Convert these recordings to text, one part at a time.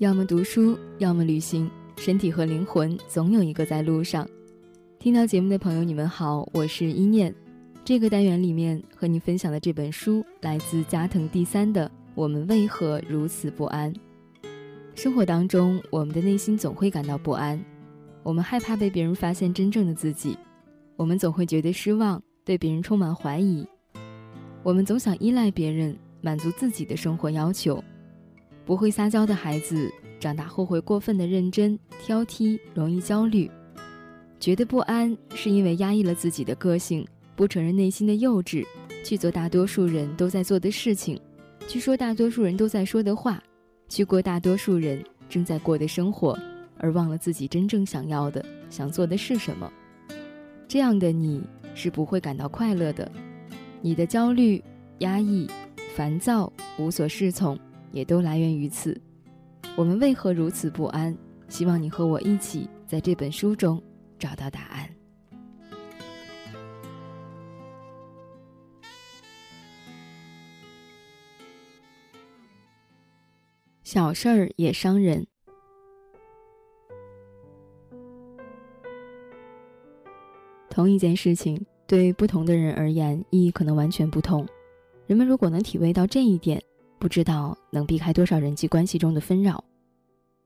要么读书，要么旅行，身体和灵魂总有一个在路上。听到节目的朋友，你们好，我是一念。这个单元里面和你分享的这本书来自加藤第三的《我们为何如此不安》。生活当中，我们的内心总会感到不安，我们害怕被别人发现真正的自己，我们总会觉得失望，对别人充满怀疑，我们总想依赖别人，满足自己的生活要求。不会撒娇的孩子，长大后会过分的认真、挑剔，容易焦虑，觉得不安，是因为压抑了自己的个性，不承认内心的幼稚，去做大多数人都在做的事情，去说大多数人都在说的话，去过大多数人正在过的生活，而忘了自己真正想要的、想做的是什么。这样的你是不会感到快乐的，你的焦虑、压抑、烦躁、无所适从。也都来源于此。我们为何如此不安？希望你和我一起在这本书中找到答案。小事儿也伤人。同一件事情，对不同的人而言，意义可能完全不同。人们如果能体会到这一点，不知道能避开多少人际关系中的纷扰，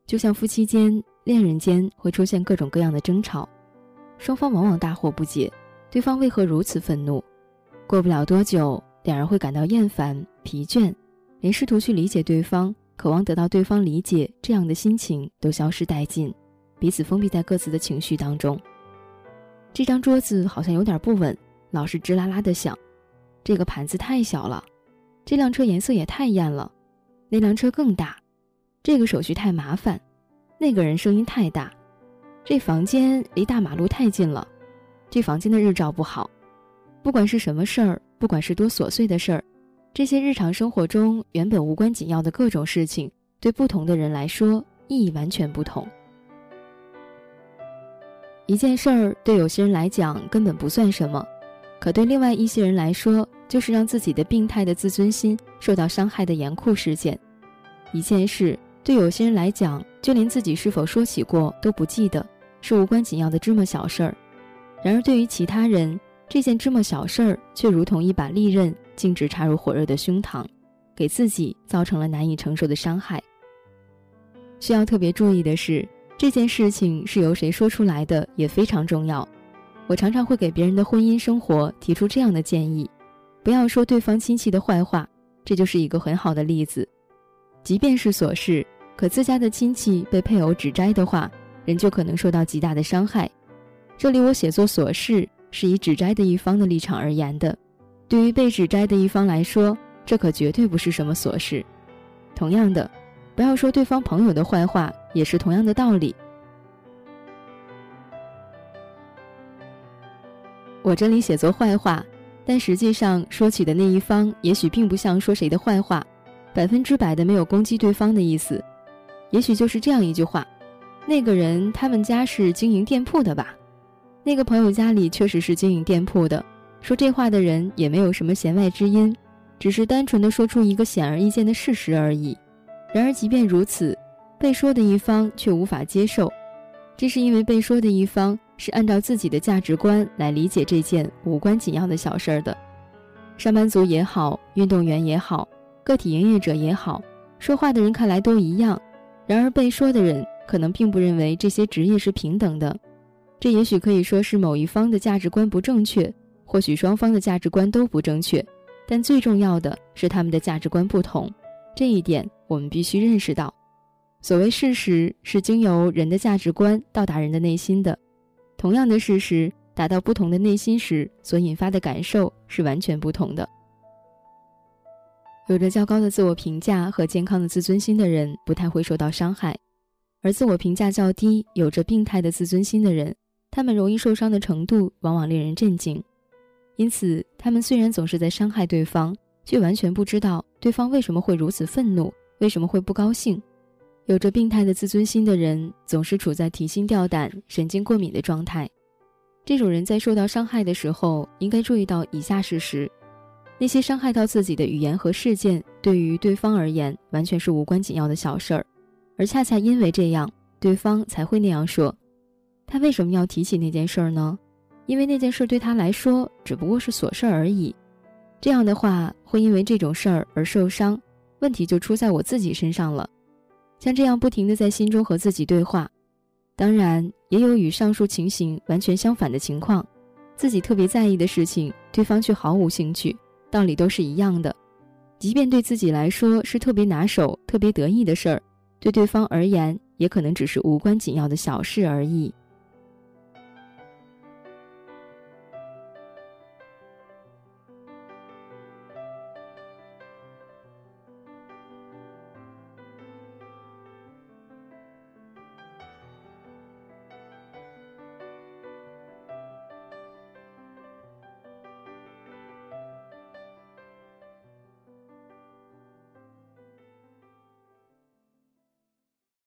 就像夫妻间、恋人间会出现各种各样的争吵，双方往往大惑不解，对方为何如此愤怒？过不了多久，两人会感到厌烦、疲倦，连试图去理解对方、渴望得到对方理解这样的心情都消失殆尽，彼此封闭在各自的情绪当中。这张桌子好像有点不稳，老是吱啦啦的响。这个盘子太小了。这辆车颜色也太艳了，那辆车更大，这个手续太麻烦，那个人声音太大，这房间离大马路太近了，这房间的日照不好。不管是什么事儿，不管是多琐碎的事儿，这些日常生活中原本无关紧要的各种事情，对不同的人来说意义完全不同。一件事儿对有些人来讲根本不算什么，可对另外一些人来说。就是让自己的病态的自尊心受到伤害的严酷事件。一件事对有些人来讲，就连自己是否说起过都不记得，是无关紧要的芝麻小事儿；然而对于其他人，这件芝麻小事儿却如同一把利刃，径直插入火热的胸膛，给自己造成了难以承受的伤害。需要特别注意的是，这件事情是由谁说出来的也非常重要。我常常会给别人的婚姻生活提出这样的建议。不要说对方亲戚的坏话，这就是一个很好的例子。即便是琐事，可自家的亲戚被配偶指摘的话，人就可能受到极大的伤害。这里我写作琐事是以指摘的一方的立场而言的，对于被指摘的一方来说，这可绝对不是什么琐事。同样的，不要说对方朋友的坏话，也是同样的道理。我这里写作坏话。但实际上，说起的那一方也许并不像说谁的坏话，百分之百的没有攻击对方的意思，也许就是这样一句话：那个人他们家是经营店铺的吧？那个朋友家里确实是经营店铺的。说这话的人也没有什么弦外之音，只是单纯的说出一个显而易见的事实而已。然而，即便如此，被说的一方却无法接受，这是因为被说的一方。是按照自己的价值观来理解这件无关紧要的小事儿的。上班族也好，运动员也好，个体营业者也好，说话的人看来都一样。然而被说的人可能并不认为这些职业是平等的。这也许可以说是某一方的价值观不正确，或许双方的价值观都不正确。但最重要的是他们的价值观不同，这一点我们必须认识到。所谓事实，是经由人的价值观到达人的内心的。同样的事实达到不同的内心时，所引发的感受是完全不同的。有着较高的自我评价和健康的自尊心的人，不太会受到伤害；而自我评价较低、有着病态的自尊心的人，他们容易受伤的程度往往令人震惊。因此，他们虽然总是在伤害对方，却完全不知道对方为什么会如此愤怒，为什么会不高兴。有着病态的自尊心的人，总是处在提心吊胆、神经过敏的状态。这种人在受到伤害的时候，应该注意到以下事实：那些伤害到自己的语言和事件，对于对方而言完全是无关紧要的小事儿。而恰恰因为这样，对方才会那样说。他为什么要提起那件事儿呢？因为那件事对他来说只不过是琐事而已。这样的话，会因为这种事儿而受伤，问题就出在我自己身上了。像这样不停的在心中和自己对话，当然也有与上述情形完全相反的情况，自己特别在意的事情，对方却毫无兴趣，道理都是一样的。即便对自己来说是特别拿手、特别得意的事儿，对对方而言也可能只是无关紧要的小事而已。